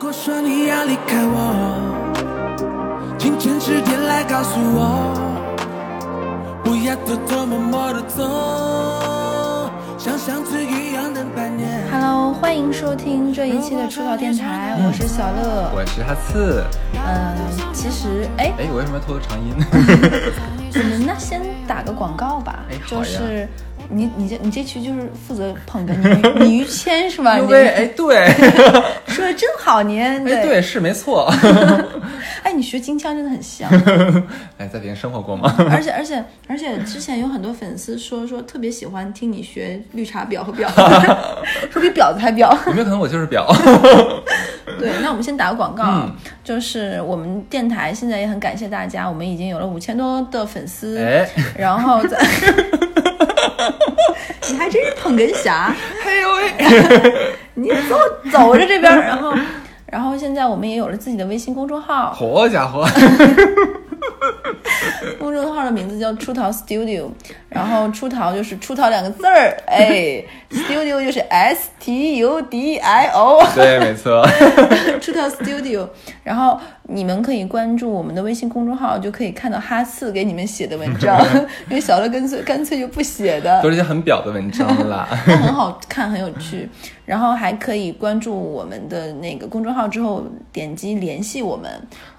果说你要离开我，请诚实点来告诉我，不要偷偷摸摸的走，像上次一样等半年。Hello，欢迎收听这一期的出逃电台，我是小乐。我是哈刺。嗯，其实，哎，哎，我为什么要拖长音？我们那先打个广告吧，哎好呀就是你你这你这期就是负责捧哏你你于谦是吧？哎，对，说的真好，您哎对，是没错。哎，你学京腔真的很像，哎，在北京生活过吗？而且而且而且之前有很多粉丝说说特别喜欢听你学绿茶婊和婊，说比婊子还婊。有没有可能我就是婊？对，那我们先打个广告，嗯就是我们电台现在也很感谢大家，我们已经有了五千多的粉丝，哎，然后在，你还真是捧哏侠，哎呦喂，你走走着这边儿，然后然后现在我们也有了自己的微信公众号，好家伙，公众号的名字叫出逃 Studio，然后出逃就是出逃两个字儿，哎，Studio 就是 S T U D I O。对，没错。出逃 Studio，然后你们可以关注我们的微信公众号，就可以看到哈次给你们写的文章，因为小乐干脆干脆就不写的都，是一些很表的文章啦。但很好看，很有趣。然后还可以关注我们的那个公众号之后，点击联系我们，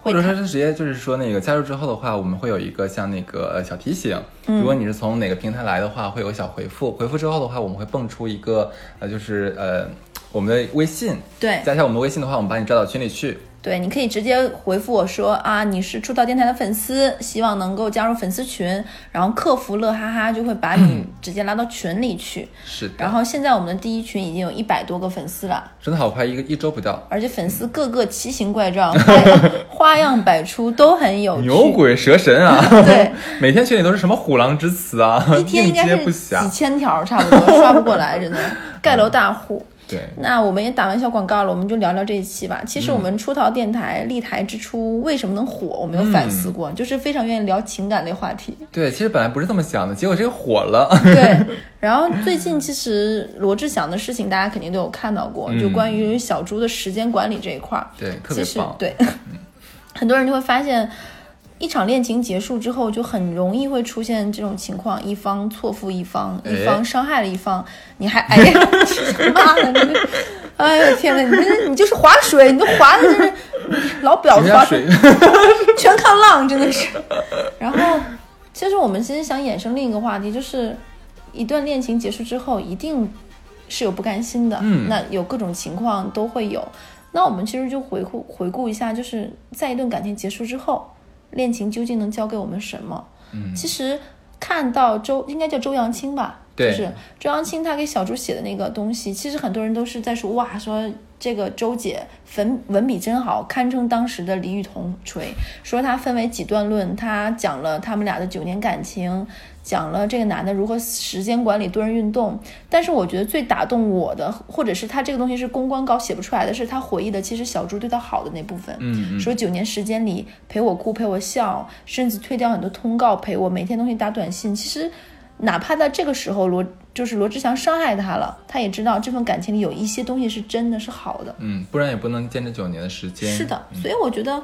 或者说是直接就是说那个加入之后的话，我们会有一个像那个呃小提醒，嗯如果你是从哪个平台来的话，会有个小回复，回复之后的话，我们会蹦出一个呃就是呃我们的微信，对加一下我们的微信的话，我们把你招到群里去。对，你可以直接回复我说啊，你是出道电台的粉丝，希望能够加入粉丝群，然后客服乐哈哈就会把你 直接拉到群里去。是的，然后现在我们的第一群已经有一百多个粉丝了。真的好快，一个一周不到。而且粉丝个个奇形怪状，花样百出，都很有趣。牛鬼蛇神啊！对，每天群里都是什么虎狼之词啊，一天应该是几。千条，差不多刷不过来，真的 盖楼大户。对，那我们也打完小广告了，我们就聊聊这一期吧。其实我们出逃电台立台之初为什么能火，我没有反思过，就是非常愿意聊情感类话题。对，其实本来不是这么想的，结果这个火了。对，然后最近其实罗志祥的事情大家肯定都有看到过，就关于小猪的时间管理这一块儿。对，特别棒。其实对，很多人就会发现，一场恋情结束之后，就很容易会出现这种情况：一方错付一方，一方伤害了一方，你还哎呀，妈的，你这，哎呀天呐，你这你就是划水，你都划的就是老表划水，全看浪，真的是。然后，其实我们其实想衍生另一个话题，就是一段恋情结束之后，一定是有不甘心的，嗯那有各种情况都会有。那我们其实就回顾回顾一下，就是在一段感情结束之后，恋情究竟能教给我们什么？嗯其实看到周应该叫周扬青吧，就是周扬青他给小猪写的那个东西，其实很多人都是在说哇，说这个周姐粉文笔真好，堪称当时的李雨桐锤。说他分为几段论，他讲了他们俩的九年感情，讲了这个男的如何时间管理、多人运动。但是我觉得最打动我的，或者是他这个东西是公关稿写不出来的，是他回忆的其实小猪对他好的那部分。嗯嗯，说九年时间里陪我哭陪我笑，甚至退掉很多通告陪我，每天都会打短信。其实，哪怕在这个时候罗就是罗志祥伤害他了，他也知道这份感情里有一些东西是真的是好的。嗯，不然也不能坚持九年的时间。是的，所以我觉得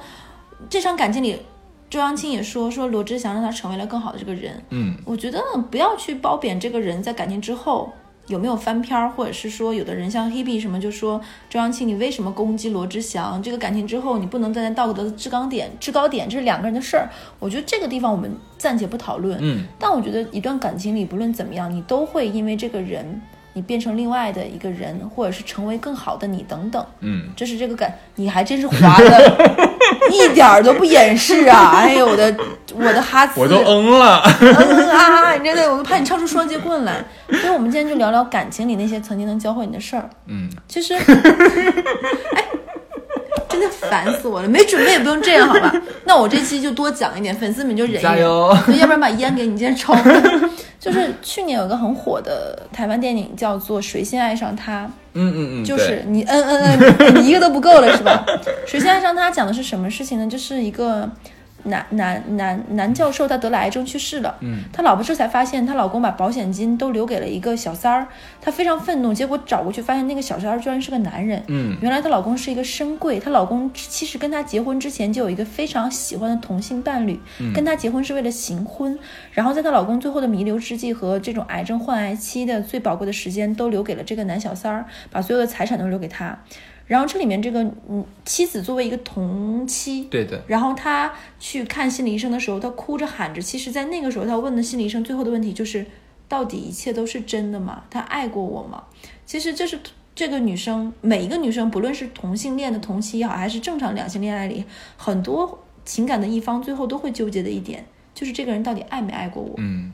这场感情里，周扬青也说说罗志祥让他成为了更好的这个人。嗯，我觉得不要去褒贬这个人在感情之后有没有翻篇儿，或者是说有的人像 Hebe 什么就说周扬青你为什么攻击罗志祥？这个感情之后你不能站在道德的制高点，制高点这是两个人的事儿。我觉得这个地方我们暂且不讨论。嗯，但我觉得一段感情里不论怎么样，你都会因为这个人。你变成另外的一个人，或者是成为更好的你，等等，嗯，这是这个感，你还真是滑的，一点儿都不掩饰啊！哎呦，我的我的哈兹，我都嗯了。嗯啊！你真的，我都怕你唱出双截棍来。所以，我们今天就聊聊感情里那些曾经能教会你的事儿。嗯，其实，哎，真的烦死我了，没准备也不用这样，好吧？那我这期就多讲一点，粉丝们就忍一忍，加油要不然把烟给你今天抽。就是去年有个很火的台湾电影叫做《谁先爱上他》，嗯嗯嗯，就是你嗯嗯嗯，你一个都不够了是吧？《谁先爱上他》讲的是什么事情呢？就是一个男男男男教授他得了癌症去世了，嗯，他老婆这才发现她老公把保险金都留给了一个小三儿，她非常愤怒，结果找过去发现那个小三儿居然是个男人，嗯。原来她老公是一个深柜，她老公其实跟她结婚之前就有一个非常喜欢的同性伴侣，跟她结婚是为了行婚，然后在她老公最后的弥留之际和这种癌症患癌期的最宝贵的时间都留给了这个男小三儿，把所有的财产都留给他。然后这里面这个嗯妻子作为一个同妻，对的，然后他去看心理医生的时候，他哭着喊着。其实，在那个时候，他问的心理医生最后的问题就是：到底一切都是真的吗？他爱过我吗？其实这是这个女生，每一个女生，不论是同性恋的同妻也好，还是正常两性恋爱里，很多情感的一方最后都会纠结的一点，就是这个人到底爱没爱过我。嗯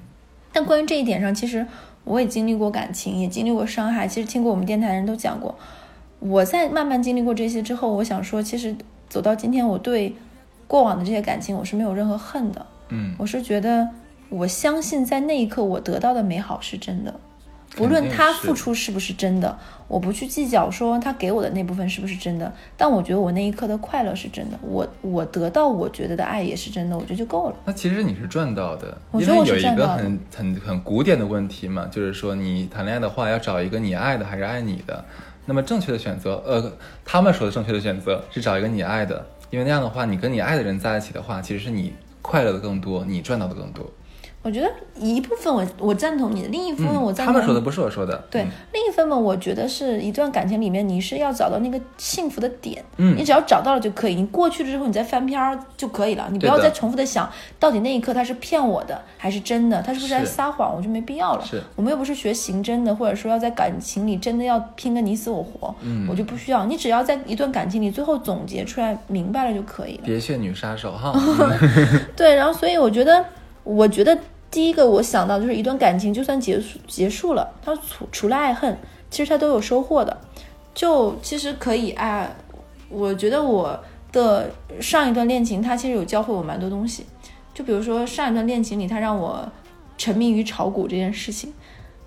但关于这一点上，其实我也经历过感情，也经历过伤害。其实听过我们电台的人都讲过，我在慢慢经历过这些之后，我想说，其实走到今天，我对过往的这些感情，我是没有任何恨的。嗯，我是觉得，我相信在那一刻我得到的美好是真的，不论他付出是不是真的，我不去计较说他给我的那部分是不是真的，但我觉得我那一刻的快乐是真的，我我得到我觉得的爱也是真的，我觉得就够了。那其实你是赚到的，我觉得有一个很很很古典的问题嘛，就是说你谈恋爱的话要找一个你爱的还是爱你的。那么正确的选择，呃，他们说的正确的选择是找一个你爱的，因为那样的话，你跟你爱的人在一起的话，其实是你快乐的更多，你赚到的更多。我觉得一部分我我赞同你的，另一部分我赞同、嗯他们说的不是我说的。对，嗯另一部分，我觉得是一段感情里面，你是要找到那个幸福的点，嗯你只要找到了就可以，你过去了之后，你再翻篇儿就可以了，你不要再重复的想到底那一刻他是骗我的还是真的，他是不是在撒谎，我就没必要了。是我们又不是学刑侦的，或者说要在感情里真的要拼个你死我活，嗯我就不需要，你只要在一段感情里最后总结出来明白了就可以了。别血女杀手哈。对，然后所以我觉得，我觉得第一个我想到就是一段感情就算结束结束了，他除除了爱恨，其实他都有收获的。就其实可以爱，我觉得我的上一段恋情，他其实有教会我蛮多东西。就比如说上一段恋情里，他让我沉迷于炒股这件事情，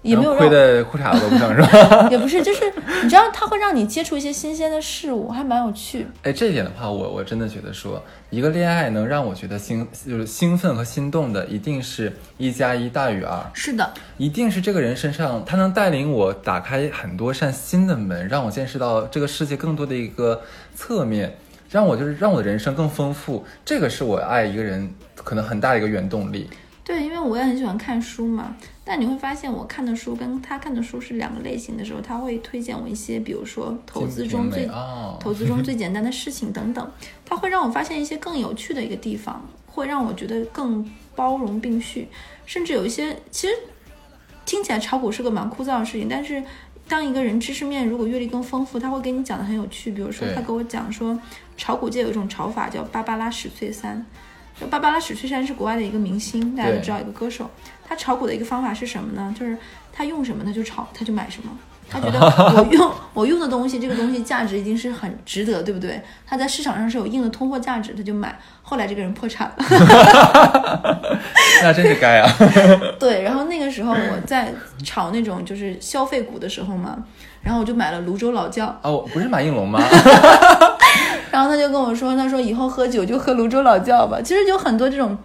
也没有亏的裤衩子都不剩是吧？也不是，就是你知道，它会让你接触一些新鲜的事物，还蛮有趣。哎，这一点的话，我我真的觉得说，一个恋爱能让我觉得兴就是兴奋和心动的，一定是一加一大于二。是的，一定是这个人身上，他能带领我打开很多扇新的门，让我见识到这个世界更多的一个侧面，让我就是让我的人生更丰富。这个是我爱一个人可能很大的一个原动力。对，因为我也很喜欢看书嘛，但你会发现我看的书跟他看的书是两个类型的时候，他会推荐我一些，比如说投资中最投资中最简单的事情等等，他会让我发现一些更有趣的一个地方，会让我觉得更包容并蓄，甚至有一些其实听起来炒股是个蛮枯燥的事情，但是。当一个人知识面如果阅历更丰富，他会给你讲的很有趣。比如说，他给我讲说，炒股界有一种炒法叫芭芭拉史翠珊，就芭芭拉史翠珊是国外的一个明星，大家都知道一个歌手。他炒股的一个方法是什么呢？就是他用什么他就炒，他就买什么。他觉得我用 我用的东西，这个东西价值一定是很值得，对不对？他在市场上是有硬的通货价值，他就买。后来这个人破产了。那真是该啊！对，然后那个时候我在炒那种就是消费股的时候嘛，然后我就买了泸州老窖，哦，不是马应龙吗？然后他就跟我说，他说以后喝酒就喝泸州老窖吧。其实有很多这种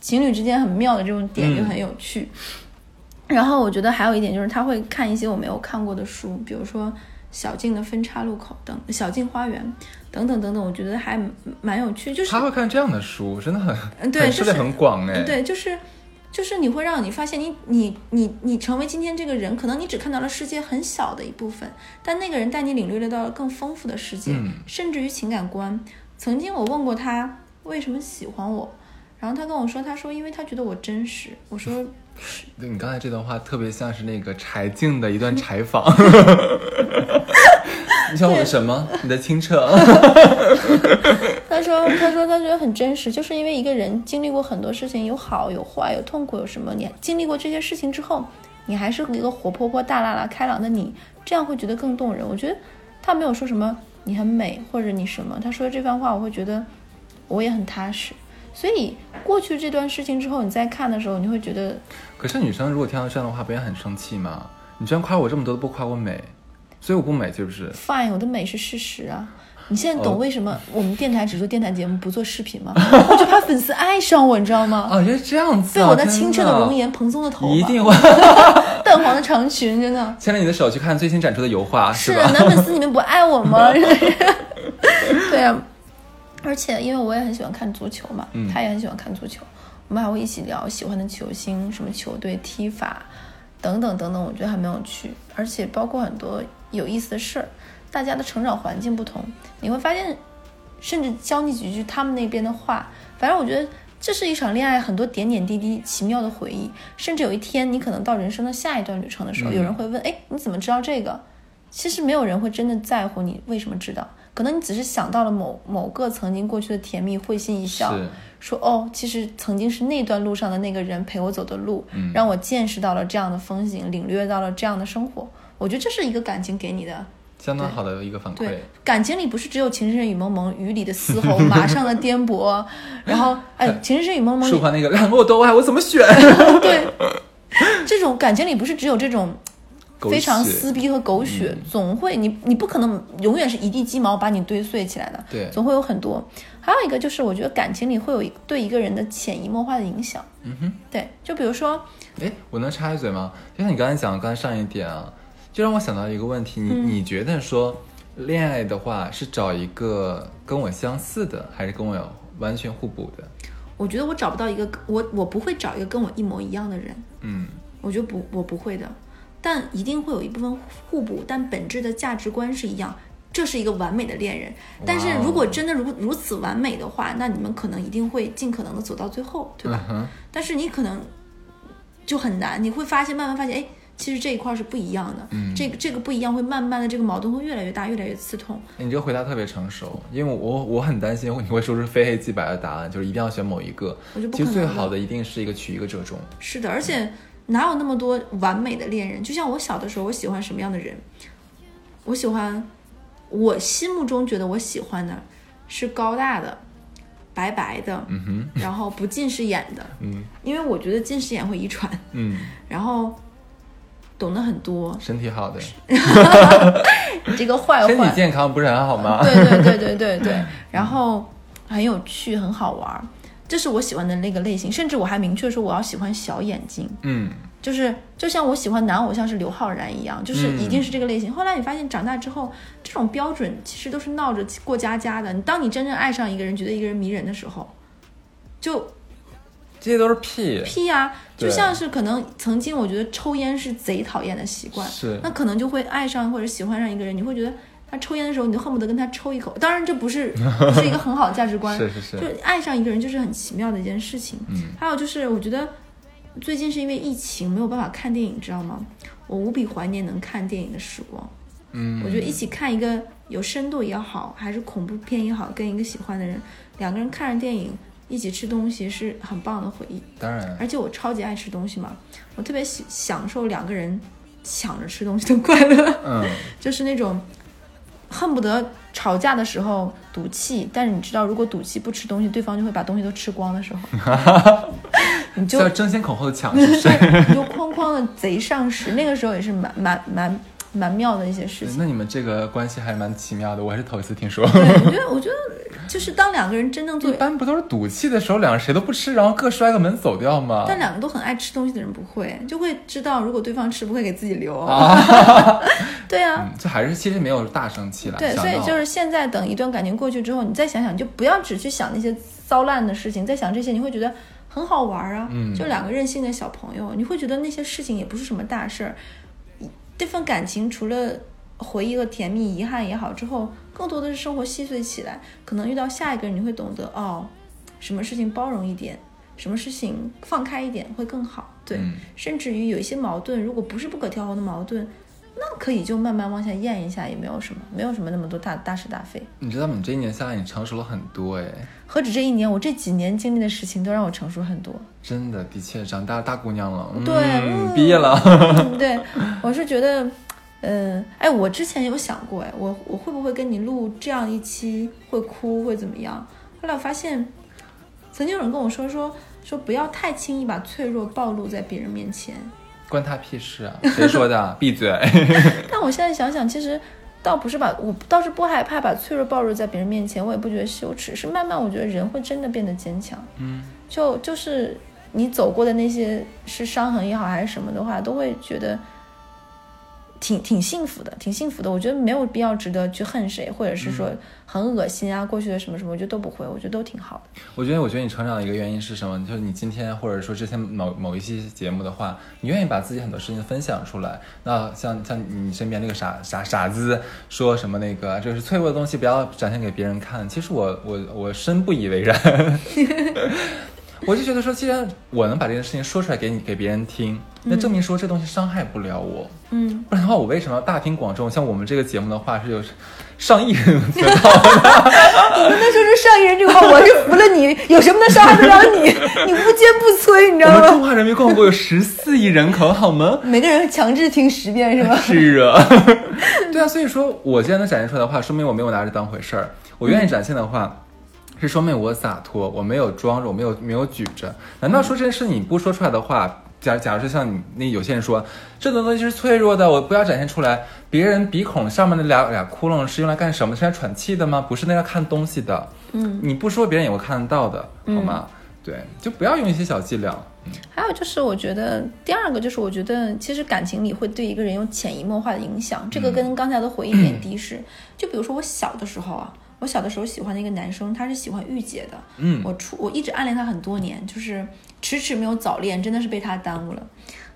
情侣之间很妙的这种点，嗯就很有趣。然后我觉得还有一点就是他会看一些我没有看过的书，比如说小径的分叉路口等、小径花园等等等等，我觉得还蛮有趣。就是他会看这样的书，真的很嗯对就是很涉猎很广哎。对，就是就是你会让你发现你你你你成为今天这个人，可能你只看到了世界很小的一部分，但那个人带你领略了到了更丰富的世界，嗯甚至于情感观。曾经我问过他为什么喜欢我，然后他跟我说，他说因为他觉得我真实。我说 对你刚才这段话特别像是那个柴静的一段 采访。你想我的什么？你的清澈。他说他说他觉得很真实，就是因为一个人经历过很多事情，有好有坏，有痛苦有什么，你经历过这些事情之后，你还是一个活泼泼、大啦啦、开朗的你，这样会觉得更动人。我觉得他没有说什么你很美或者你什么，他说这番话我会觉得我也很踏实。所以过去这段事情之后，你再看的时候，你会觉得可是女生如果听到这样的话，不也很生气吗？你居然夸我这么多都不夸我美，所以我不美是不是？fine，我的美是事实啊。你现在哦懂为什么我们电台只做电台节目不做视频吗？我就怕粉丝爱上我，你知道吗？啊，原来这样子、啊，被我那清澈的容颜、蓬松的头发、一定会 淡黄的长裙，真的。牵着你的手去看最新展出的油画，是啊，男粉丝你们不爱我吗？对啊，而且因为我也很喜欢看足球嘛，嗯他也很喜欢看足球，我们还会一起聊喜欢的球星、什么球队踢法等等等等，我觉得还蛮有趣，而且包括很多有意思的事儿。大家的成长环境不同，你会发现，甚至教你几句他们那边的话。反正我觉得这是一场恋爱，很多点点滴滴奇妙的回忆。甚至有一天，你可能到人生的下一段旅程的时候，嗯有人会问：“哎，你怎么知道这个？”其实没有人会真的在乎你为什么知道，可能你只是想到了某某个曾经过去的甜蜜，会心一笑，说哦，其实曾经是那段路上的那个人陪我走的路，嗯让我见识到了这样的风景，领略到了这样的生活。我觉得这是一个感情给你的。相当好的一个反馈对。，感情里不是只有情深深雨蒙蒙，雨里的嘶吼，马上的颠簸，然后哎，情深深雨蒙蒙里舒缓那个两个我都爱，我怎么选？对，这种感情里不是只有这种非常撕逼和狗血，总会你你不可能永远是一地鸡毛把你堆碎起来的，对总会有很多。还有一个就是，我觉得感情里会有一对一个人的潜移默化的影响。嗯哼，对，就比如说，哎，我能插一嘴吗？就像你刚才讲的，刚才上一点啊，就让我想到一个问题，你、嗯你觉得说恋爱的话是找一个跟我相似的，还是跟我有完全互补的？我觉得我找不到一个我我不会找一个跟我一模一样的人，嗯，我觉得不我不会的，但一定会有一部分互补，但本质的价值观是一样。这是一个完美的恋人，但是如果真的如如此完美的话，那你们可能一定会尽可能的走到最后，对吧？嗯，但是你可能就很难，你会发现慢慢发现，哎，其实这一块儿是不一样的，嗯这个这个不一样会慢慢的这个矛盾会越来越大，越来越刺痛。你这个回答特别成熟，因为我我很担心你会说出非黑即白的答案，就是一定要选某一个我就。不其实最好的一定是一个取一个折中。是的，而且哪有那么多完美的恋人？就像我小的时候，我喜欢什么样的人？我喜欢，我心目中觉得我喜欢的是高大的、白白的，嗯哼，然后不近视眼的，嗯因为我觉得近视眼会遗传，嗯，然后懂得很多，身体好的，你 这个坏坏身体。健康不是很好吗？对对对对对对，然后很有趣，很好玩儿，这是我喜欢的那个类型。甚至我还明确说我要喜欢小眼睛，嗯，就是就像我喜欢男偶像是刘昊然一样，就是嗯一定是这个类型。后来你发现长大之后，这种标准其实都是闹着过家家的。你当你真正爱上一个人，觉得一个人迷人的时候，就这些都是屁。屁呀、就像是可能曾经我觉得抽烟是贼讨厌的习惯，是那可能就会爱上或者喜欢上一个人，你会觉得他抽烟的时候，你就恨不得跟他抽一口。当然，这不是 不是一个很好的价值观，是是是就爱上一个人就是很奇妙的一件事情。嗯还有就是，我觉得最近是因为疫情没有办法看电影，知道吗？我无比怀念能看电影的时光。嗯，我觉得一起看一个有深度也好，还是恐怖片也好，跟一个喜欢的人，两个人看着电影，一起吃东西是很棒的回忆。当然，而且我超级爱吃东西嘛，我特别喜享受两个人抢着吃东西的快乐，嗯，就是那种恨不得吵架的时候赌气，但是你知道，如果赌气不吃东西，对方就会把东西都吃光的时候，你就要争先恐后的抢，是不是？你就哐哐的贼上食，那个时候也是蛮蛮蛮蛮妙的一些事情。那你们这个关系还蛮奇妙的，我还是头一次听说。对，我觉得我觉得就是当两个人真正做一，般不都是赌气的时候，两个谁都不吃，然后各摔个门走掉吗？但两个都很爱吃东西的人不会，就会知道如果对方吃不会给自己留。对啊，嗯，这还是其实没有大生气了。对，所以就是现在等一段感情过去之后，你再想想，你就不要只去想那些糟烂的事情，再想这些，你会觉得很好玩啊。嗯就两个任性的小朋友，你会觉得那些事情也不是什么大事儿。这份感情除了回忆和甜蜜、遗憾也好之后，更多的是生活细碎起来。可能遇到下一个人，你会懂得哦，什么事情包容一点，什么事情放开一点会更好。对，嗯甚至于有一些矛盾，如果不是不可调和的矛盾，那可以就慢慢往下咽一下，也没有什么，没有什么那么多大大是大非。你知道吗？你这一年下来，你成熟了很多哎，何止这一年，我这几年经历的事情都让我成熟很多。真的，的确长大大姑娘了。嗯、对嗯毕业了。嗯，对，我是觉得，嗯、哎，我之前有想过，哎，我我会不会跟你录这样一期会哭会怎么样？后来我发现，曾经有人跟我说说说不要太轻易把脆弱暴露在别人面前。关他屁事啊！谁说的？闭嘴！但我现在想想，其实倒不是把我倒是不害怕把脆弱暴露在别人面前，我也不觉得羞耻，是慢慢我觉得人会真的变得坚强。嗯，就就是你走过的那些是伤痕也好还是什么的话，都会觉得挺挺幸福的，挺幸福的。我觉得没有必要值得去恨谁，或者是说很恶心啊，过去的什么什么，我觉得都不会，我觉得都挺好的。我觉得，我觉得你成长的一个原因是什么？就是你今天或者说之前某某一期节目的话，你愿意把自己很多事情分享出来。那像像你身边那个傻傻傻子说什么那个，就是脆弱的东西，不要展现给别人看。其实我我我深不以为然。我就觉得说，既然我能把这件事情说出来给你给别人听，那证明说这东西伤害不了我。嗯，不然的话，我为什么要大庭广众？像我们这个节目的话，是有上亿人听到的。你不能说出上亿人这个话，我是服了你，有什么能伤害得了你？你无坚不摧，你知道吗？我们中华人民共和国有十四亿人口，好吗？每个人强制听十遍是吧？是啊，对啊，所以说我既然能展现出来的话，说明我没有拿这当回事儿。我愿意展现的话，是说明我洒脱，我没有装着，我没有没有举着。难道说这件事你不说出来的话，假假如说像你那有些人说这种东西是脆弱的，我不要展现出来。别人鼻孔上面的俩俩窟窿是用来干什么？是来喘气的吗？不是那要看东西的。嗯，你不说别人也会看得到的，好吗？对，就不要用一些小伎俩。还有就是，我觉得第二个就是，我觉得其实感情里会对一个人有潜移默化的影响。这个跟刚才的回忆点 滴是，就比如说我小的时候啊，我小的时候喜欢的一个男生，他是喜欢御姐的。嗯我初我一直暗恋他很多年，就是迟迟没有早恋，真的是被他耽误了。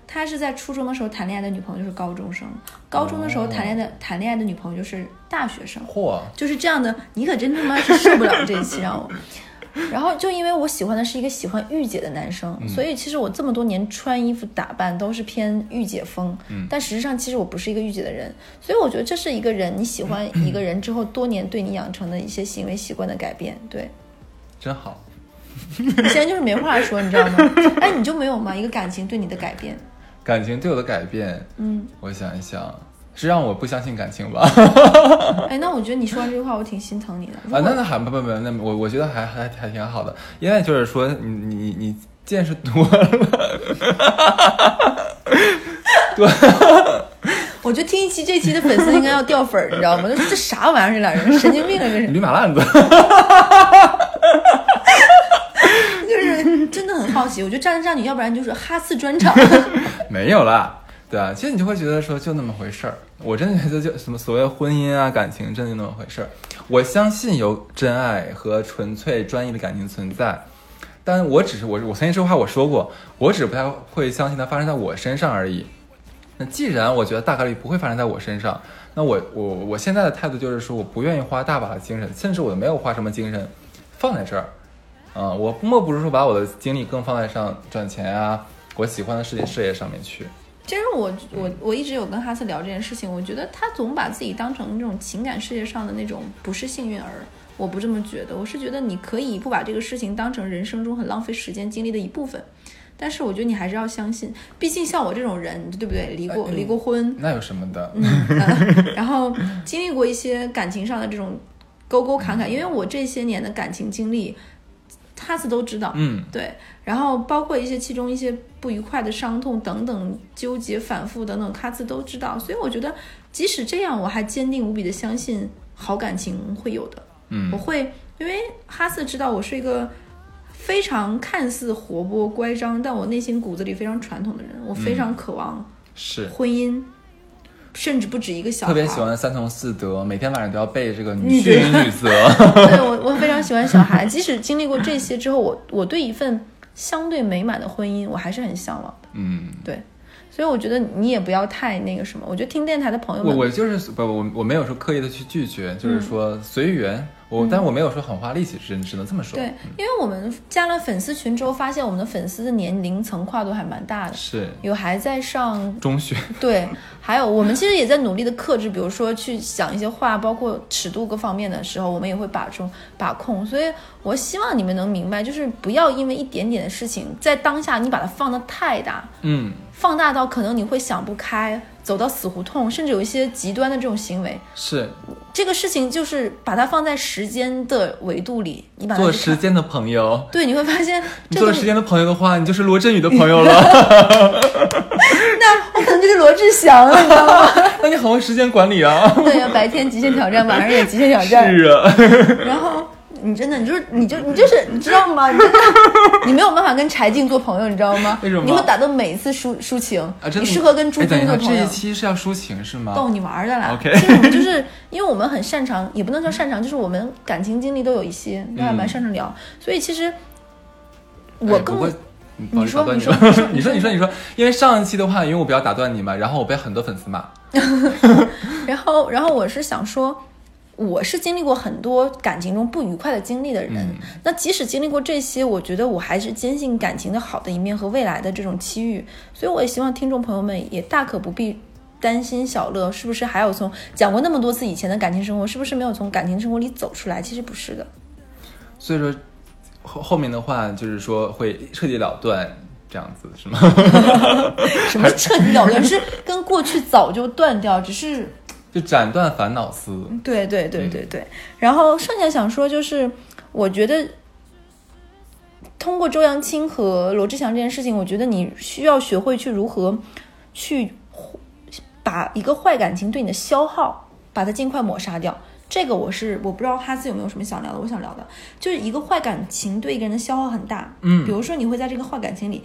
他是在初中的时候谈恋爱的女朋友就是高中生，高中的时候谈恋爱的、谈恋爱的女朋友就是大学生。嚯，就是这样的，你可真他妈是受不了这一期让我。然后就因为我喜欢的是一个喜欢御姐的男生，所以其实我这么多年穿衣服打扮都是偏御姐风。嗯但实际上其实我不是一个御姐的人，所以我觉得这是一个人你喜欢一个人之后多年对你养成的一些行为习惯的改变。对，真好。你现在就是没话说，你知道吗？哎，你就没有吗？一个感情对你的改变？感情对我的改变，嗯，我想一想，是让我不相信感情吧？哎，那我觉得你说完这句话，我挺心疼你的。如啊，果那那还不不不，那我我觉得还还还挺好的，因为就是说你你你你见识多了，对我觉得听一期这期的粉丝应该要掉粉儿，你知道吗？这这啥玩意儿？这俩人神经病啊！这是。驴马烂子。就是真的很好奇，我觉得渣男渣女，要不然就是哈次专场。没有啦，对啊，其实你就会觉得说就那么回事儿。我真的觉得就什么所谓婚姻啊、感情，真的就那么回事儿。我相信有真爱和纯粹专一的感情存在，但我只是我我曾经这话我说过，我只是不太会相信它发生在我身上而已。那既然我觉得大概率不会发生在我身上，那我我我现在的态度就是说，我不愿意花大把的精神，甚至我没有花什么精神放在这儿。啊、我莫不如说把我的精力更放在上赚钱啊，我喜欢的事情事业上面去。其实我我我一直有跟哈斯聊这件事情，我觉得他总把自己当成那种情感世界上的那种不是幸运儿，我不这么觉得，我是觉得你可以不把这个事情当成人生中很浪费时间精力的一部分。但是我觉得你还是要相信，毕竟像我这种人，对不对？离过离过婚，那有什么的？嗯，呃然后经历过一些感情上的这种沟沟坎坎，因为我这些年的感情经历，哈斯都知道，嗯，对，然后包括一些其中一些不愉快的伤痛等等纠结反复等等，哈斯都知道，所以我觉得即使这样，我还坚定无比的相信好感情会有的，嗯。我会因为哈斯知道我是一个。非常看似活泼乖张，但我内心骨子里非常传统的人，我非常渴望是。婚姻，甚至不止一个小孩。特别喜欢三从四德，每天晚上都要背这个女女训女则。对 我，我非常喜欢小孩。即使经历过这些之后，我我对一份相对美满的婚姻，我还是很向往的。嗯，对，所以我觉得你也不要太那个什么。我觉得听电台的朋友们，我我就是不我我没有说刻意的去拒绝，嗯就是说随缘。我但我没有说很花力气，只只能这么说。对，因为我们加了粉丝群之后，发现我们的粉丝的年龄层跨度还蛮大的，是有还在上中学。对，还有我们其实也在努力的克制，比如说去想一些话，包括尺度各方面的时候，我们也会把中把控。所以我希望你们能明白，就是不要因为一点点的事情，在当下你把它放的太大，嗯，放大到可能你会想不开，走到死胡同，甚至有一些极端的这种行为。是这个事情就是把它放在时间的维度里，你把它做时间的朋友。对，你会发现你做了时间的朋友的话，你就是罗振宇的朋友了。那我感可能就是罗志祥了，你知道吗？那你很会时间管理啊。对呀，白天极限挑战，晚上也极限挑战。是啊，然后你真的，你就是，你就你就是，你知道吗？你真的，你没有办法跟柴静做朋友，你知道吗？为什么你会打动每一次抒抒情，啊，真的你适合跟朱军做朋友这一。期是要抒情是吗？逗你玩儿的啦 OK 其实我们就是因为我们很擅长，也不能说擅长，就是我们感情经历都有一些，都还蛮擅长聊。所以其实我更、哎不过嗯不好意思说打断你说你说 你说，你说，你说，因为上一期的话，因为我比较打断你嘛，然后我被很多粉丝骂。然后，然后我是想说，我是经历过很多感情中不愉快的经历的人。嗯那即使经历过这些，我觉得我还是坚信感情的好的一面和未来的这种机遇。所以，我也希望听众朋友们也大可不必担心小乐是不是还有从讲过那么多次以前的感情生活，是不是没有从感情生活里走出来？其实不是的。所以说后后面的话就是说会彻底了断，这样子是吗？什么彻底了断是跟过去早就断掉，只是就斩断烦恼丝。对对对对对，然后剩下想说就是，我觉得通过周扬青和罗志祥这件事情，我觉得你需要学会去如何去把一个坏感情对你的消耗，把它尽快抹杀掉。这个我是我不知道哈斯有没有什么想聊的，我想聊的就是一个坏感情对一个人的消耗很大。嗯比如说你会在这个坏感情里，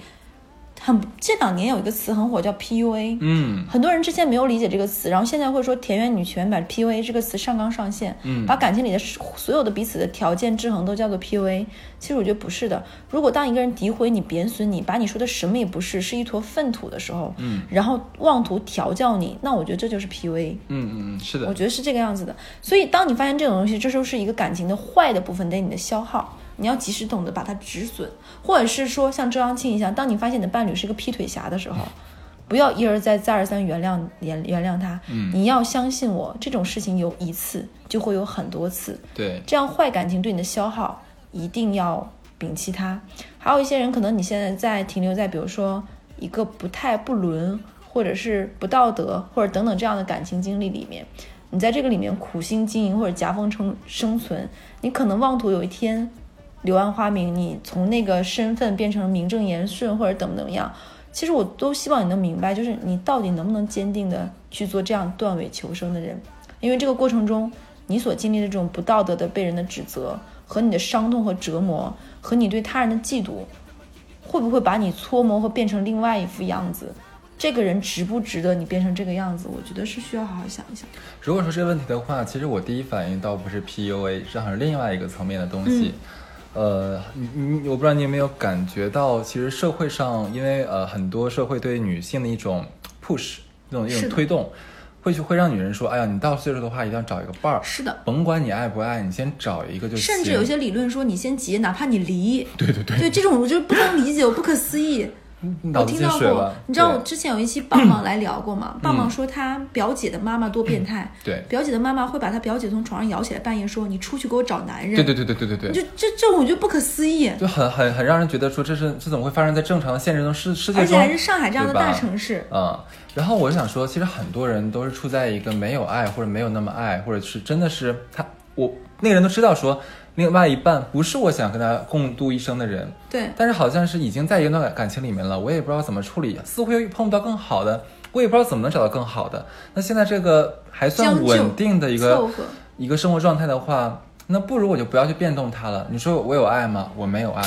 很这两年有一个词很火叫 PUA，嗯很多人之前没有理解这个词，然后现在会说田园女权把 PUA 这个词上纲上线，嗯把感情里的所有的彼此的条件制衡都叫做 PUA。其实我觉得不是的。如果当一个人诋毁你、贬损你，把你说的什么也不是，是一坨粪土的时候，嗯然后妄图调教你，那我觉得这就是 PUA。嗯嗯嗯，是的我。觉得是这个样子的。所以，当你发现这种东西，这时候是一个感情的坏的部分对你的消耗，你要及时懂得把它止损，或者是说像周扬青一样，当你发现你的伴侣是个劈腿侠的时候，不要一而再再而三原谅原原谅他，嗯。你要相信我，这种事情有一次就会有很多次，对，这样坏感情对你的消耗一定要摒弃它。还有一些人，可能你现在在停留在比如说一个不太不伦，或者是不道德，或者等等这样的感情经历里面，你在这个里面苦心经营或者夹缝生生存，你可能妄图有一天柳暗花明，你从那个身份变成名正言顺，或者怎么怎么样。其实我都希望你能明白，就是你到底能不能坚定的去做这样断尾求生的人，因为这个过程中，你所经历的这种不道德的被人的指责，和你的伤痛和折磨，和你对他人的嫉妒，会不会把你搓磨和变成另外一副样子？这个人值不值得你变成这个样子？我觉得是需要好好想一想。如果说这个问题的话，其实我第一反应倒不是 PUA，是好像另外一个层面的东西。呃，你你我不知道你有没有感觉到，其实社会上，因为呃很多社会对女性的一种 push，那种一种推动，会去会让女人说，哎呀，你到岁数的话，一定要找一个伴儿。是的，甭管你爱不爱，你先找一个就行。甚至有些理论说你先结，哪怕你离。对 对对，对这种我就是不能理解，我不可思议。我听到过。你知道我之前有一期棒棒来聊过吗？棒棒说他表姐的妈妈多变态，对表姐的妈妈会把他表姐从床上摇起来，半夜说你出去给我找男人。对对对对对对对，就这这种我觉得不可思议，就很很很让人觉得说这是这怎么会发生在正常的现实中世世界中？而且还是上海这样的大城市。嗯，然后我就想说，其实很多人都是处在一个没有爱或者没有那么爱，或者是真的是他我那个人都知道说，另外一半不是我想跟他共度一生的人，对，但是好像是已经在一段感情里面了，我也不知道怎么处理，似乎又碰不到更好的，我也不知道怎么能找到更好的。那现在这个还算稳定的一个一个生活状态的话，那不如我就不要去变动它了。你说我有爱吗？我没有爱。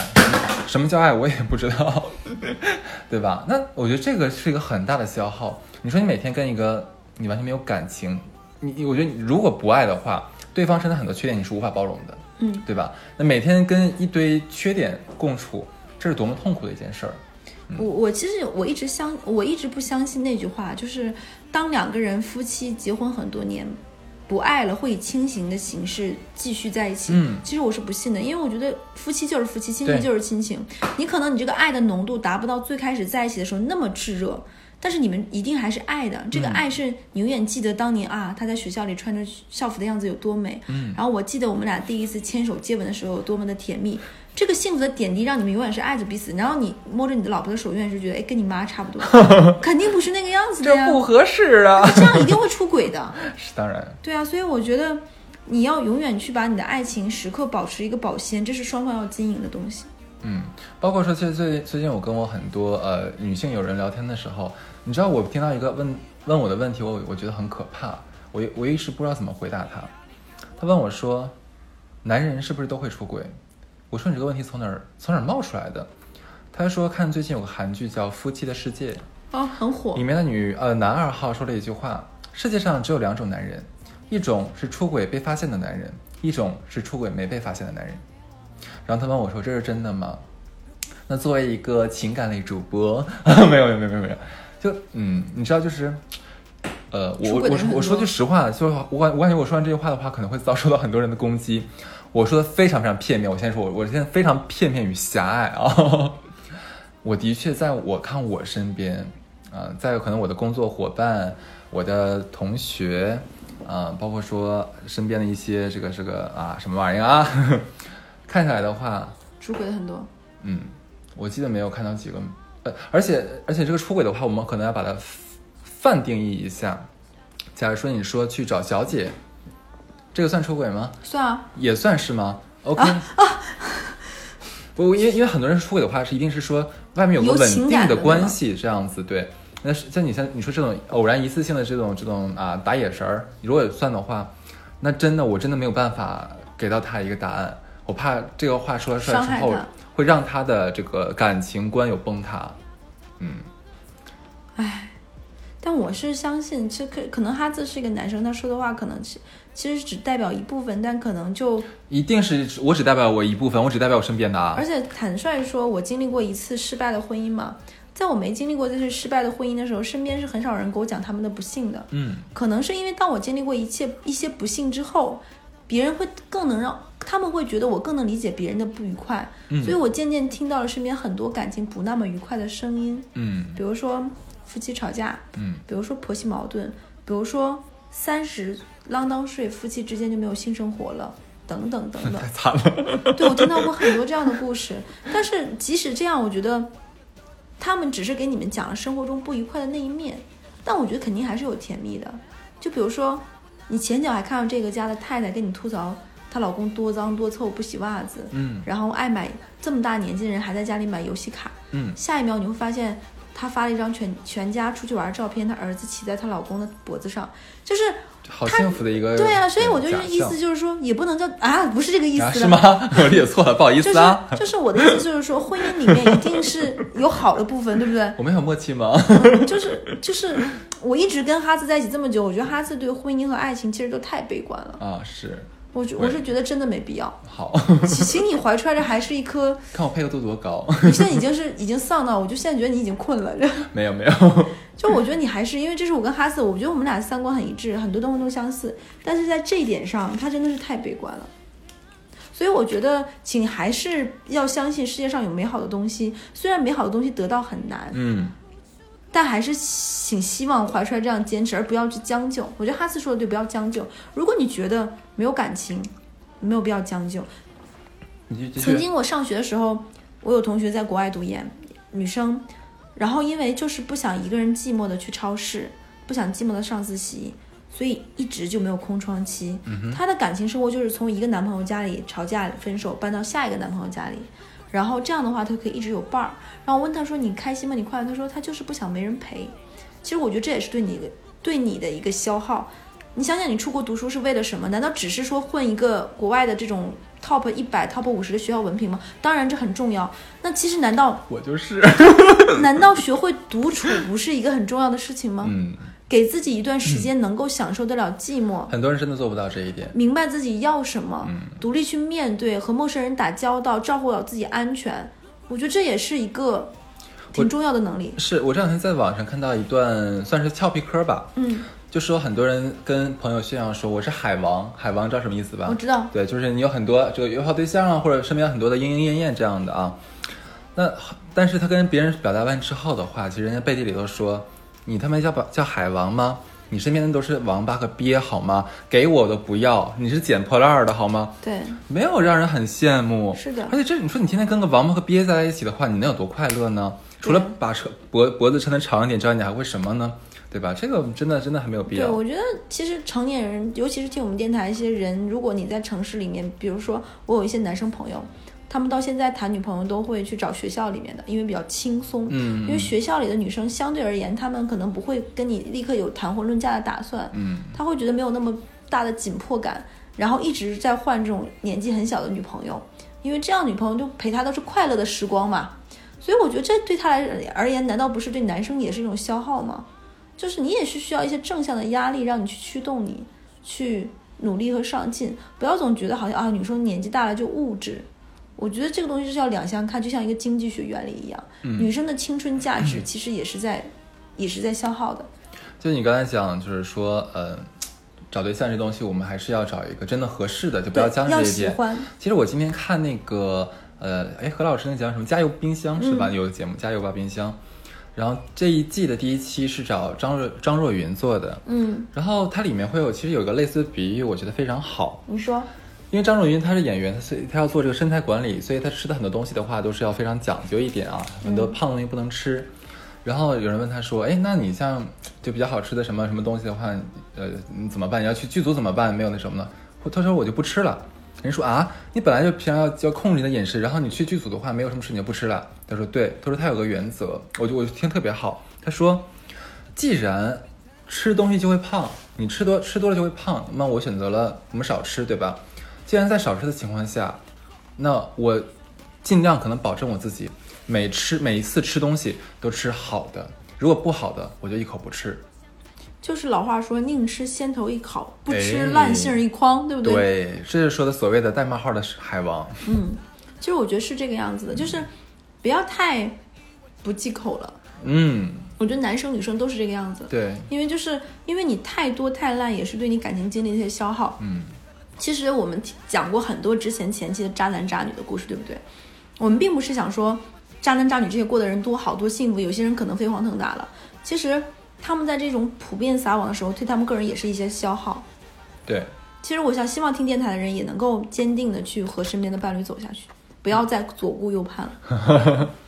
什么叫爱？我也不知道，对吧？那我觉得这个是一个很大的消耗。你说你每天跟一个你完全没有感情，你你我觉得你如果不爱的话，对方身上很多缺点你是无法包容的，嗯，对吧？那每天跟一堆缺点共处，这是多么痛苦的一件事儿。我我其实我一直相我一直不相信那句话，就是当两个人夫妻结婚很多年，不爱了会以亲情的形式继续在一起。嗯其实我是不信的，因为我觉得夫妻就是夫妻，亲情就是亲情。你可能你这个爱的浓度达不到最开始在一起的时候那么炙热。但是你们一定还是爱的，这个嗯爱是你永远记得当年啊，他在学校里穿着校服的样子有多美，嗯然后我记得我们俩第一次牵手接吻的时候有多么的甜蜜，这个幸福的点滴让你们永远是爱着彼此。然后你摸着你的老婆的手，永远是觉得，哎，跟你妈差不多，肯定不是那个样子的呀，不合适啊！这样一定会出轨的。是当然，对啊，所以我觉得你要永远去把你的爱情时刻保持一个保鲜，这是双方要经营的东西。嗯，包括说，其实最最近我跟我很多呃女性友人聊天的时候，你知道我听到一个问问我的问题，我我觉得很可怕，我我一时不知道怎么回答他。他问我说，男人是不是都会出轨？我说你这个问题从哪儿从哪儿冒出来的？他说看最近有个韩剧叫《夫妻的世界》，哦，很火里。面的女呃男二号说了一句话：世界上只有两种男人，一种是出轨被发现的男人，一种是出轨没被发现的男人。然后他问我说：“这是真的吗？”那作为一个情感类主播，没有没有没有没有没有，就嗯，你知道就是，呃，我出轨的人很我我说句实话，就是我感我感觉我说完这句话的话，可能会遭受到很多人的攻击。我说的非常非常片面，我先说我我现在非常片面与狭隘啊。我的确在我看我身边，啊、在可能我的工作伙伴、我的同学，啊、包括说身边的一些这个这个啊什么玩意儿啊，看起来的话，出轨的很多。嗯，我记得没有看到几个，呃，而且而且这个出轨的话，我们可能要把它泛定义一下。假如说你说去找小姐，这个算出轨吗？算啊，也算是吗？OK，、不，因为因为很多人出轨的话，是一定是说外面有个稳定的关系这样子，对。那是像你像你说这种偶然一次性的这种这种啊打眼神儿，如果算的话，那真的我真的没有办法给到他一个答案，我怕这个话说出来之后会让他的这个感情观有崩塌。嗯，但我是相信，其实可可能哈兹是一个男生，他说的话可能其其实只代表一部分，但可能就一定是我只代表我一部分，我只代表我身边的啊而。且坦率说，我经历过一次失败的婚姻嘛，在我没经历过这次失败的婚姻的时候，身边是很少人给我讲他们的不幸的。嗯，可能是因为当我经历过一切一些不幸之后，别人会更能让他们会觉得我更能理解别人的不愉快，嗯所以我渐渐听到了身边很多感情不那么愉快的声音，嗯比如说夫妻吵架，嗯比如说婆媳矛盾，比如说三十啷当睡，夫妻之间就没有性生活了。等等等等 太，惨了。对我听到过很多这样的故事，但是即使这样，我觉得他们只是给你们讲了生活中不愉快的那一面，但我觉得肯定还是有甜蜜的。就比如说，你前脚还看到这个家的太太跟你吐槽她老公多脏多臭不洗袜子，嗯然后爱买这么大年纪的人还在家里买游戏卡，嗯下一秒你会发现。她发了一张全全家出去玩的照片，她儿子骑在她老公的脖子上，就是好幸福的一个对啊，所以我觉假得意思就是说，也不能叫啊，不是这个意思啊，是吗？我理解错了，不好意就是思啊。就是我的意思就是说，婚姻里面一定是有好的部分，对不对？我们有默契吗？就是就是，我一直跟哈斯在一起这么久，我觉得哈斯对婚姻和爱情其实都太悲观了。啊，是我觉我是觉得真的没必要。好，请请你怀揣着还是一颗，看我配合度多高。你现在已经是已经丧到，我就现在觉得你已经困了。没有没有，就我觉得你还是因为这是我跟哈斯，我觉得我们俩三观很一致，很多东西都相似，但是在这一点上，他真的是太悲观了。所以我觉得，请还是要相信世界上有美好的东西，虽然美好的东西得到很难，嗯，但还是请希望怀揣这样坚持，而不要去将就。我觉得哈斯说的对，不要将就。如果你觉得没有感情，没有必要将就。曾经我上学的时候，我有同学在国外读研，女生，然后因为就是不想一个人寂寞的去超市，不想寂寞的上自习，所以一直就没有空窗期。她的感情生活就是从一个男朋友家里吵架分手，搬到下一个男朋友家里，然后这样的话，他可以一直有伴儿。然后我问他说：“你开心吗？你快乐？”他说：“他就是不想没人陪。”其实我觉得这也是对你一个对你的一个消耗。你想想，你出国读书是为了什么？难道只是说混一个国外的这种 top 一百、top 五十的学校文凭吗？当然这很重要。那其实难道我就是，难道学会独处不是一个很重要的事情吗？嗯，给自己一段时间能够享受得了寂寞，很多人真的做不到这一点。明白自己要什么，嗯独立去面对和陌生人打交道，照顾好自己安全。我觉得这也是一个挺重要的能力。是我这两天在网上看到一段算是俏皮嗑吧，嗯，就说很多人跟朋友炫耀说我是海王，海王知道什么意思吧？我知道。对，就是你有很多这个约炮对象啊，或者身边有很多的莺莺燕燕这样的啊。那但是他跟别人表达完之后的话，其实人家背地里都说你他妈叫把叫海王吗？你身边的都是王八和鳖好吗？给我都不要，你是捡破烂儿的好吗？对，没有让人很羡慕。是的而且这你说你天天跟个王八和鳖在一起的话，你能有多快乐呢？除了把车脖脖子撑得长一点之外，你还会什么呢？对吧？这个真的真的还没有必要对，要。我觉得其实成年人，尤其是听我们电台一些人，如果你在城市里面，比如说我有一些男生朋友，他们到现在谈女朋友都会去找学校里面的，因为比较轻松。嗯因为学校里的女生相对而言，他们可能不会跟你立刻有谈婚论嫁的打算，嗯她会觉得没有那么大的紧迫感，然后一直在换这种年纪很小的女朋友，因为这样女朋友就陪他都是快乐的时光嘛。所以我觉得这对他来而言，难道不是对男生也是一种消耗吗？就是你也是需要一些正向的压力，让你去驱动你去努力和上进，不要总觉得好像啊女生年纪大了就物质。我觉得这个东西是要两相看，就像一个经济学原理一样，女生的青春价值 其实也是在，也是在消耗的。就你刚才讲，就是说，呃，找对象这东西，我们还是要找一个真的合适的，就不要将就这一点。喜欢，其实我今天看那个，呃，哎，何老师那讲什么《加油冰箱》是嗯吧？有个节目《加油吧冰箱》，然后这一季的第一期是找张若张若昀做的，嗯，然后它里面会有其实有一个类似的比喻，我觉得非常好。你说，因为张若昀他是演员，所以他要做这个身材管理，所以他吃的很多东西的话都是要非常讲究一点啊，很多胖的东西不能吃。然后有人问他说：“哎，那你像就比较好吃的什么什么东西的话，呃，你怎么办？你要去剧组怎么办？没有那什么呢？”他说：“我就不吃了。”人说：“啊，你本来就平常要要控制你的饮食，然后你去剧组的话，没有什么事你就不吃了。”他说：“对。”他说他有个原则，我就我就听特别好。他说：“既然吃东西就会胖，你吃多吃多了就会胖，那我选择了我们少吃，对吧？既然在少吃的情况下，那我尽量可能保证我自己每吃每一次吃东西都吃好的，如果不好的我就一口不吃。就是老话说，宁吃仙头一口，不吃哎烂杏儿一筐，对不对？对，这是说的所谓的带冒号的海王。嗯，其实我觉得是这个样子的，就是不要太不忌口了。嗯，我觉得男生女生都是这个样子，对，因为就是因为你太多太烂，也是对你感情经历的一些消耗。嗯，其实我们讲过很多之前前期的渣男渣女的故事，对不对？我们并不是想说渣男渣女这些过的人多好多幸福，有些人可能飞黄腾达了，其实他们在这种普遍撒网的时候，对他们个人也是一些消耗。对，其实我想，希望听电台的人也能够坚定的去和身边的伴侣走下去，不要再左顾右盼了，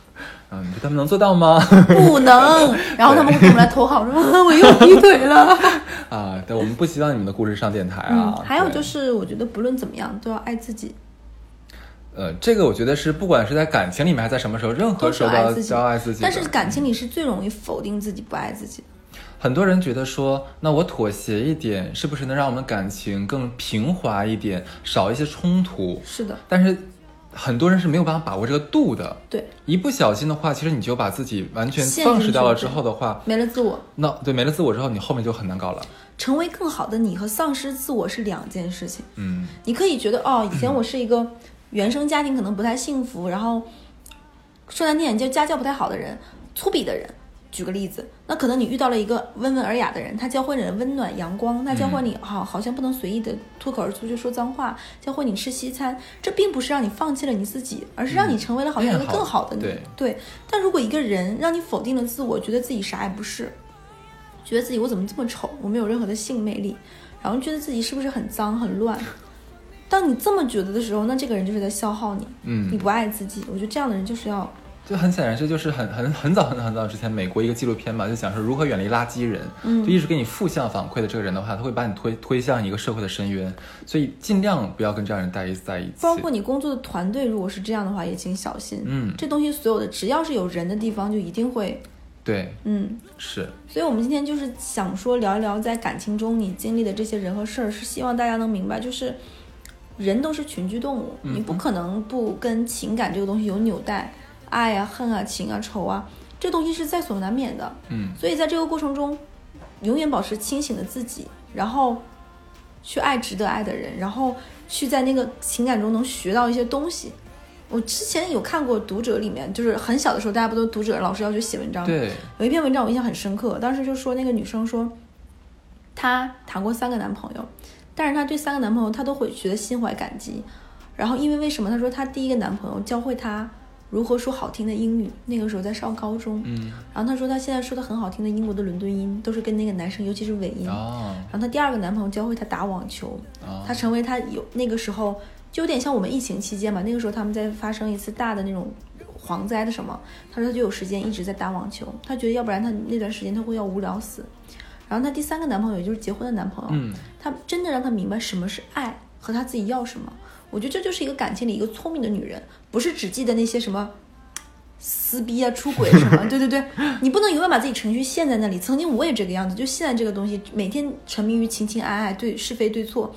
嗯，你觉得他们能做到吗？不能。然后他们会给我们来投好说 我又劈腿了。啊，对，我们不希望你们的故事上电台嗯啊。，还有就是，我觉得不论怎么样都要爱自己，呃，这个我觉得是不管是在感情里面还是在什么时候，任何时候都要爱自己都要爱自己。但是感情里是最容易否定自己、不爱自己的。很多人觉得说，那我妥协一点，是不是能让我们感情更平滑一点，少一些冲突？是的，但是很多人是没有办法把握这个度的。对，一不小心的话，其实你就把自己完全陷进丧失掉了之后的话，没了自我，那对没了自我之后，你后面就很难搞了。成为更好的你和丧失自我是两件事情。嗯，你可以觉得哦，以前我是一个原生家庭可能不太幸福，然后说难听点就家教不太好的人，粗鄙的人。举个例子，那可能你遇到了一个温文尔雅的人，他教会你温暖阳光，他教会你好、好像不能随意的脱口而出就说脏话，教会你吃西餐，这并不是让你放弃了你自己，而是让你成为了好像一个更好的你。对但如果一个人让你否定了自我，觉得自己啥也不是，觉得自己我怎么这么丑，我没有任何的性魅力，然后觉得自己是不是很脏很乱。当你这么觉得的时候，那这个人就是在消耗你，嗯你不爱自己。我觉得这样的人就是要就很显然，这就是很很很早很早很早之前美国一个纪录片嘛，就讲说如何远离垃圾人。嗯就一直给你负向反馈的这个人的话，他会把你推推向一个社会的深渊，所以尽量不要跟这样人待一在一起。包括你工作的团队，如果是这样的话，也请小心。嗯这东西所有的只要是有人的地方，就一定会对嗯。是所以，我们今天就是想说聊一聊在感情中你经历的这些人和事儿，是希望大家能明白，就是人都是群居动物，嗯你不可能不跟情感这个东西有纽带，爱啊、恨啊、情啊、仇啊，这东西是在所难免的。嗯所以在这个过程中，永远保持清醒的自己，然后去爱值得爱的人，然后去在那个情感中能学到一些东西。我之前有看过《读者》里面，就是很小的时候，大家不都读者老师要去写文章，对有一篇文章我印象很深刻，当时就说那个女生说，她谈过三个男朋友，但是她对三个男朋友她都会觉得心怀感激。然后因为为什么？她说她第一个男朋友教会她如何说好听的英语，那个时候在上高中。嗯然后她说她现在说的很好听的英国的伦敦音，都是跟那个男生，尤其是尾音。哦然后她第二个男朋友教会她打网球，哦她成为她有那个时候就有点像我们疫情期间嘛，那个时候他们在发生一次大的那种蝗灾的什么，她说她就有时间一直在打网球，她觉得要不然她那段时间她会要无聊死。然后她第三个男朋友，也就是结婚的男朋友，嗯他真的让她明白什么是爱和她自己要什么。我觉得这就是一个感情里一个聪明的女人，不是只记得那些什么撕逼啊、出轨什么。对对对，你不能永远把自己情绪陷在那里。曾经我也这个样子，就现在这个东西，每天沉迷于情情爱爱、对是非对错，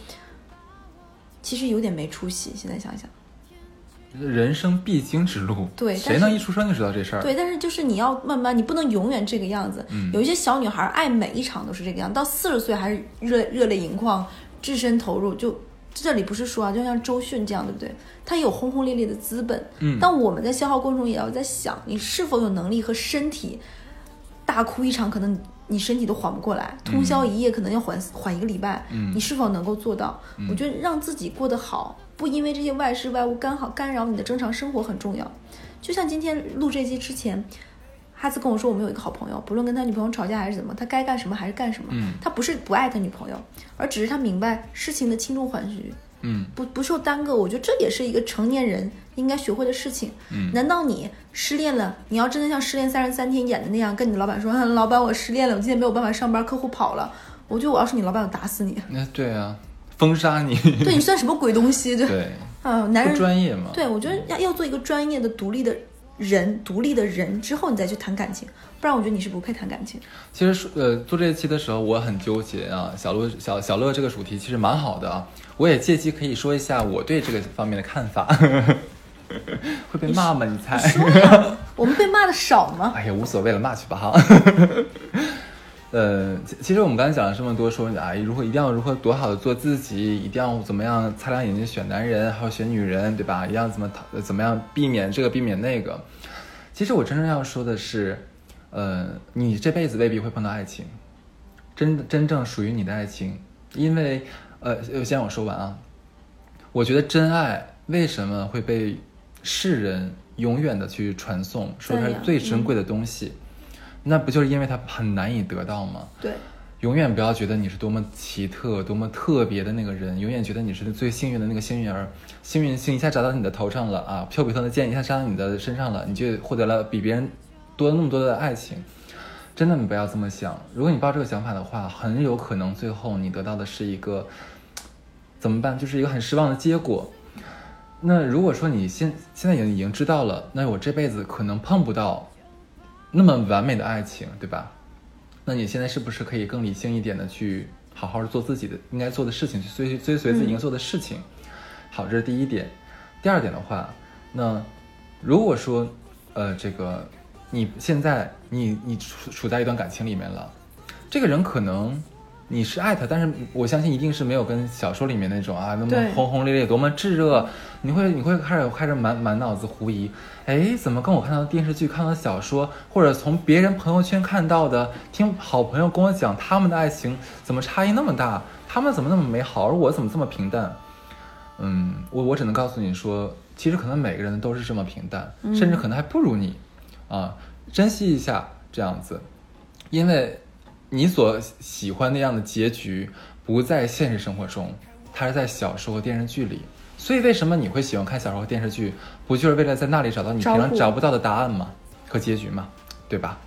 其实有点没出息。现在想想，人生必经之路，对谁能一出生就知道这事儿？对，但是就是你要慢慢，你不能永远这个样子。嗯有一些小女孩爱每一场都是这个样，到四十岁还是热热泪盈眶、置身投入。就这里不是说啊，就像周迅这样，对不对？他有轰轰烈烈的资本，嗯但我们在消耗过程中也要在想，你是否有能力和身体大哭一场，可能你身体都缓不过来，通宵一夜可能要缓缓一个礼拜，嗯你是否能够做到？我觉得让自己过得好，不因为这些外事外物干好干扰你的正常生活很重要。就像今天录这期之前，哈兹跟我说，我们有一个好朋友，不论跟他女朋友吵架还是怎么，他该干什么还是干什么。嗯他不是不爱他女朋友，而只是他明白事情的轻重缓急，嗯不不受耽搁。我觉得这也是一个成年人应该学会的事情。嗯难道你失恋了，你要真的像《失恋三十三天》演的那样，跟你的老板说，嗯老板我失恋了，我今天没有办法上班，客户跑了。我觉得我要是你老板，我打死你。那对啊，封杀你，对你算什么鬼东西？对，对，啊，男人专业嘛。对，我觉得要要做一个专业的、独立的人，独立的人之后，你再去谈感情，不然我觉得你是不配谈感情。其实说呃做这一期的时候，我很纠结啊。小乐小小乐这个主题其实蛮好的啊，我也借机可以说一下我对这个方面的看法。会被骂吗？你猜？我们被骂的少吗？哎呀，无所谓了，骂去吧哈。呃，其其实我们刚才讲了这么多，说啊，如何一定要如何多好的做自己，一定要怎么样擦亮眼睛选男人，还有选女人，对吧？一定要怎么讨怎么样避免这个避免那个。其实我真正要说的是，呃，你这辈子未必会碰到爱情，真真正属于你的爱情，因为呃，呃先让我说完啊。我觉得真爱为什么会被世人永远的去传颂，说它是最珍贵的东西？那不就是因为它很难以得到吗？对，永远不要觉得你是多么奇特、多么特别的那个人，永远觉得你是最幸运的那个幸运儿。幸运星一下砸到你的头上了啊，丘比特的箭一下扎到你的身上了，你就获得了比别人多那么多的爱情。真的，你不要这么想。如果你抱这个想法的话，很有可能最后你得到的是一个怎么办？就是一个很失望的结果。那如果说你现现在已经已经知道了，那我这辈子可能碰不到那么完美的爱情，对吧？那你现在是不是可以更理性一点的去好好的做自己的应该做的事情，去追追随自己应该做的事情？好，这是第一点。第二点的话，那如果说呃这个你现在你你处处在一段感情里面了，这个人可能你是爱他，但是我相信一定是没有跟小说里面那种啊那么轰轰烈烈、多么炙热，你会你会开始开始满满脑子狐疑，哎，怎么跟我看到的电视剧、看到的小说，或者从别人朋友圈看到的，听好朋友跟我讲他们的爱情怎么差异那么大，他们怎么那么美好，而我怎么这么平淡？嗯，我我只能告诉你说，其实可能每个人都是这么平淡，甚至可能还不如你，啊，珍惜一下这样子，因为你所喜欢那样的结局不在现实生活中，它是在小说和电视剧里。所以为什么你会喜欢看小说和电视剧？不就是为了在那里找到你平常找不到的答案吗？和结局吗？对吧？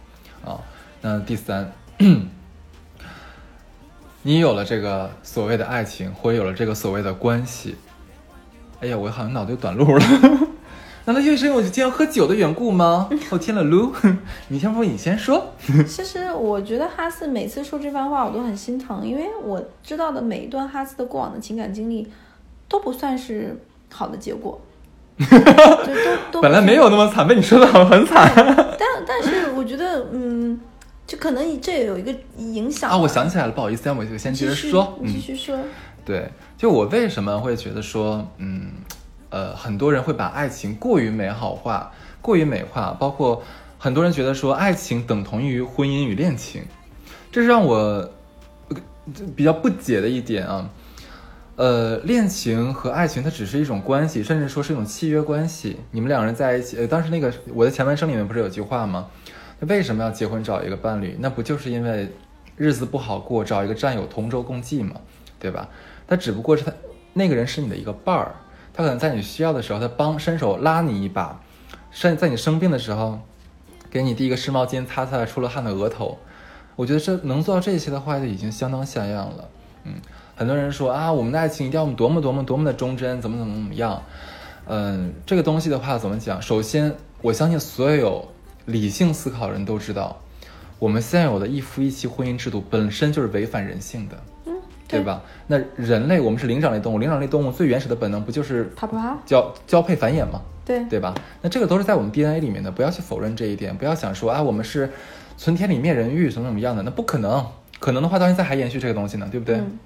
啊，那第三，你有了这个所谓的爱情，或者有了这个所谓的关系，哎呀，我好像脑子有短路了。难道又是因为我今天喝酒的缘故吗？我 天了噜，你先不，你先说。其实我觉得哈斯每次说这番话，我都很心疼，因为我知道的每一段哈斯的过往的情感经历，都不算是好的结果。就，都都本来没有那么惨，被你说的好像很惨但但是我觉得，嗯，就可能这也有一个影响啊！我想起来了，不好意思，我就先接着说。继，续说。对，就我为什么会觉得说，嗯，呃，很多人会把爱情过于美好化、过于美化，包括很多人觉得说爱情等同于婚姻与恋情，这是让我比较不解的一点啊。呃，恋情和爱情它只是一种关系，甚至说是一种契约关系。你们两个人在一起，呃，当时那个我的前半生里面不是有句话吗？为什么要结婚找一个伴侣？那不就是因为日子不好过，找一个战友同舟共济嘛，对吧？他只不过是他那个人是你的一个伴儿，他可能在你需要的时候，他帮伸手拉你一把，甚在你生病的时候，给你递一个湿毛巾擦擦出了汗的额头。我觉得这能做到这些的话，就已经相当像样了。嗯，很多人说啊，我们的爱情一定要多么多么多么的忠贞，怎么怎么怎么样。嗯，这个东西的话怎么讲？首先，我相信所有理性思考的人都知道，我们现有的一夫一妻婚姻制度本身就是违反人性的，对？吧？那人类我们是灵长类动物，灵长类动物最原始的本能不就是啪啪啪，交交配繁衍吗？对对吧？那这个都是在我们 DNA 里面的，不要去否认这一点，不要想说啊，我们是存天理灭人欲，怎么怎么样的，那不可能。可能的话，到现在还延续这个东西呢，对不对？嗯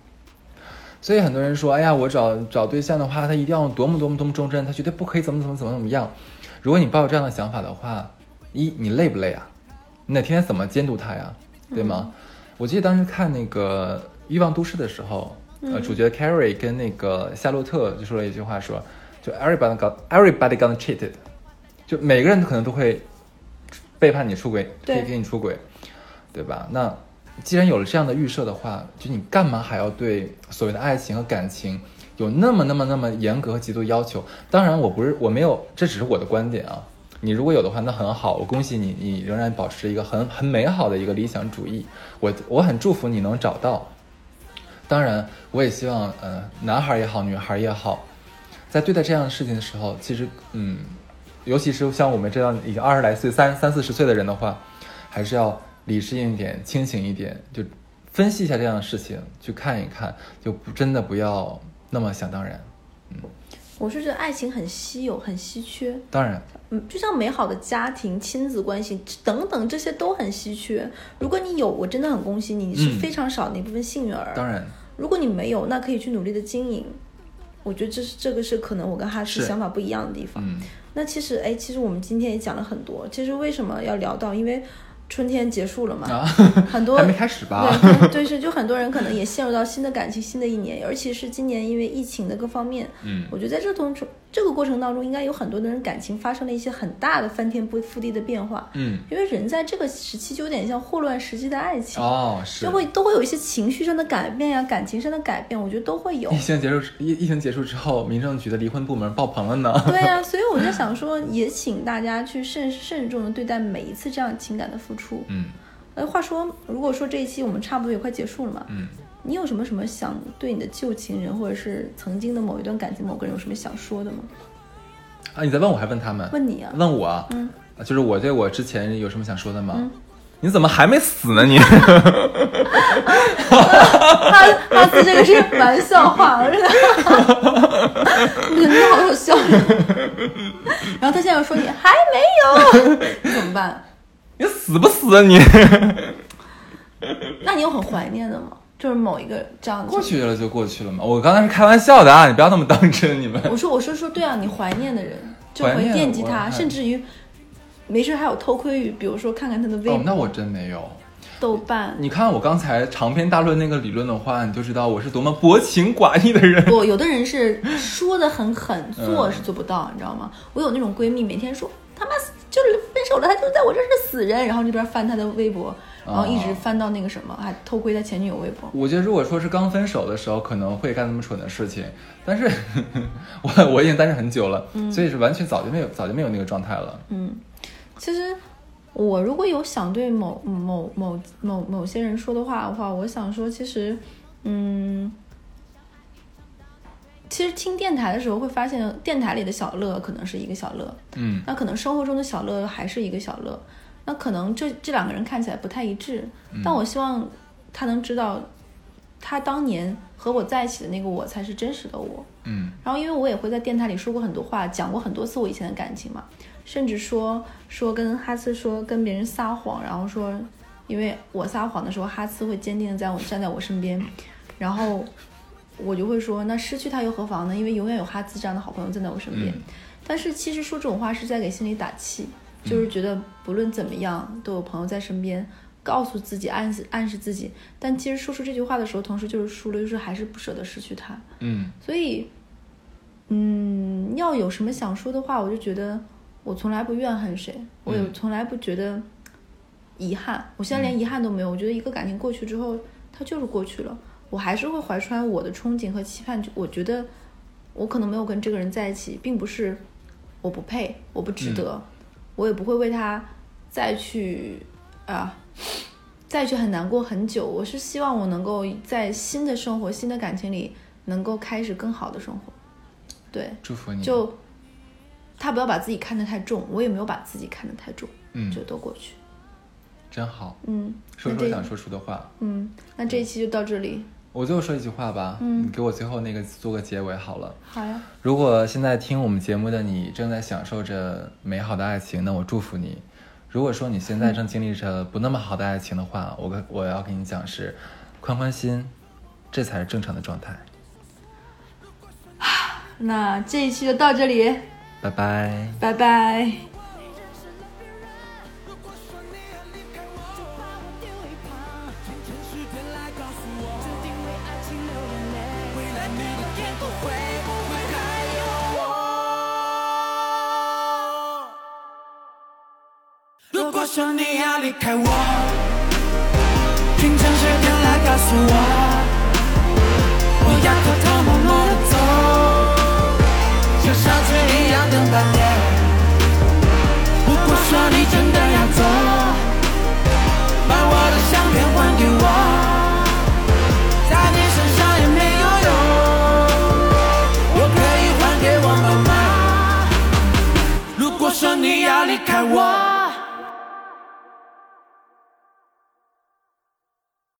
所以很多人说，哎呀，我找找对象的话，他一定要多么多么多么忠贞，他绝对不可以怎么怎么怎么怎么样。如果你抱有这样的想法的话，一你累不累啊？你得天天怎么监督他呀，对吗？我记得当时看那个《欲望都市》的时候，呃，主角 Carrie 跟那个夏洛特就说了一句话说，就 everybody got everybody gonna cheated，就每个人可能都会背叛你出轨，对给给你出轨，对吧？那既然有了这样的预设的话，就你干嘛还要对所谓的爱情和感情有那么那么那么严格和极度要求？当然，我不是我没有，这只是我的观点啊。你如果有的话，那很好，我恭喜你，你仍然保持一个很很美好的一个理想主义。我我很祝福你能找到。当然，我也希望，呃，男孩也好，女孩也好，在对待这样的事情的时候，其实，嗯，尤其是像我们这样已经二十来岁、三三四十岁的人的话，还是要理智一点、清醒一点，就分析一下这样的事情，去看一看，就不真的不要那么想当然。嗯我是觉得爱情很稀有，很稀缺。当然，嗯，就像美好的家庭、亲子关系等等，这些都很稀缺。如果你有，我真的很恭喜你，你是嗯非常少的一部分幸运儿。当然，如果你没有，那可以去努力的经营。我觉得这是这个是可能我跟哈斯是想法不一样的地方。嗯，那其实哎，其实我们今天也讲了很多。其实为什么要聊到？因为春天结束了嘛，啊，很多 还没开始吧？对，对是，就很多人可能也陷入到新的感情、新的一年，尤其是今年因为疫情的各方面，嗯我觉得在这种这个过程当中，应该有很多的人感情发生了一些很大的翻天覆地的变化。嗯，因为人在这个时期就有点像霍乱时期的爱情，哦，是就。会都会有一些情绪上的改变呀、感情上的改变，我觉得都会有疫。情结束，疫疫情结束之后，民政局的离婚部门爆棚了呢。对呀、所以我在想说，也请大家去慎慎重的对待每一次这样情感的付出。嗯呃，话说，如果说这一期我们差不多也快结束了嘛，嗯，你有什么什么想对你的旧情人，或者是曾经的某一段感情某个人有什么想说的吗？啊，你在问我还问他们？问你啊，问我啊？嗯啊，就是我对我之前有什么想说的吗？嗯你怎么还没死呢你？哈哈斯这个是玩笑话，我真的，我觉得好好笑。然后他现在又说你还没有，你怎么办？你死不死啊你？那你有很怀念的吗？就是某一个这样的过。去了就过去了嘛。我刚才是开玩笑的啊，你不要那么当真，你们。我说我说说对啊，你怀念的人就会惦记他，甚至于没事还有偷窥欲，比如说看看他的微博、哦，那我真没有。豆瓣。你看我刚才长篇大论那个理论的话，你就知道我是多么薄情寡义的人。不，有的人是说的很狠，嗯做是做不到，你知道吗？我有那种闺蜜，每天说他妈就是分手了，他就在我这儿是死人，然后这边翻他的微博，然后一直哦翻到那个什么，还偷窥他前女友微博。我觉得如果说是刚分手的时候，可能会干那么蠢的事情，但是我我已经单身很久了，所以是完全早就没有早就没有那个状态了。嗯，其实我如果有想对某某某某某些人说的话的话，我想说，其实，嗯，其实听电台的时候会发现，电台里的小乐可能是一个小乐，嗯那可能生活中的小乐还是一个小乐，那可能这这两个人看起来不太一致，但我希望他能知道，他当年和我在一起的那个我才是真实的我。嗯然后因为我也会在电台里说过很多话，讲过很多次我以前的感情嘛，甚至说说跟哈斯说跟别人撒谎，然后说因为我撒谎的时候，哈斯会坚定的在我站在我身边，然后我就会说那失去他又何妨呢？因为永远有哈斯这样的好朋友站在我身边。嗯但是其实说这种话是在给心里打气，就是觉得不论怎么样都有朋友在身边。告诉自己，暗示暗示自己，但其实说出这句话的时候，同时就是输了，就是还是不舍得失去他。嗯所以，嗯，要有什么想说的话，我就觉得我从来不怨恨谁，我也嗯从来不觉得遗憾。我现在连遗憾都没有。我觉得一个感情过去之后，它就是过去了，我还是会怀揣我的憧憬和期盼。就我觉得我可能没有跟这个人在一起，并不是我不配，我不值得，我也不会为他再去啊再去很难过很久。我是希望我能够在新的生活、新的感情里，能够开始更好的生活。对，祝福你。就他不要把自己看得太重，我也没有把自己看得太重，嗯就都过去。真好，嗯，说说想说出的话。嗯，那这一期就到这里。我最后说一句话吧，嗯你给我最后那个做个结尾好了。好呀，如果现在听我们节目的你正在享受着美好的爱情，那我祝福你。如果说你现在正经历着不那么好的爱情的话，我跟我要跟你讲是，宽宽心，这才是正常的状态。那这一期就到这里，拜拜。拜拜。离开我，请诚实点来告诉我，不要偷偷摸摸的走，像上次一样等半年。如果说你真的要走，把我的相片还给我，在你身上也没有用，我可以还给我妈妈。如果说你要离开我。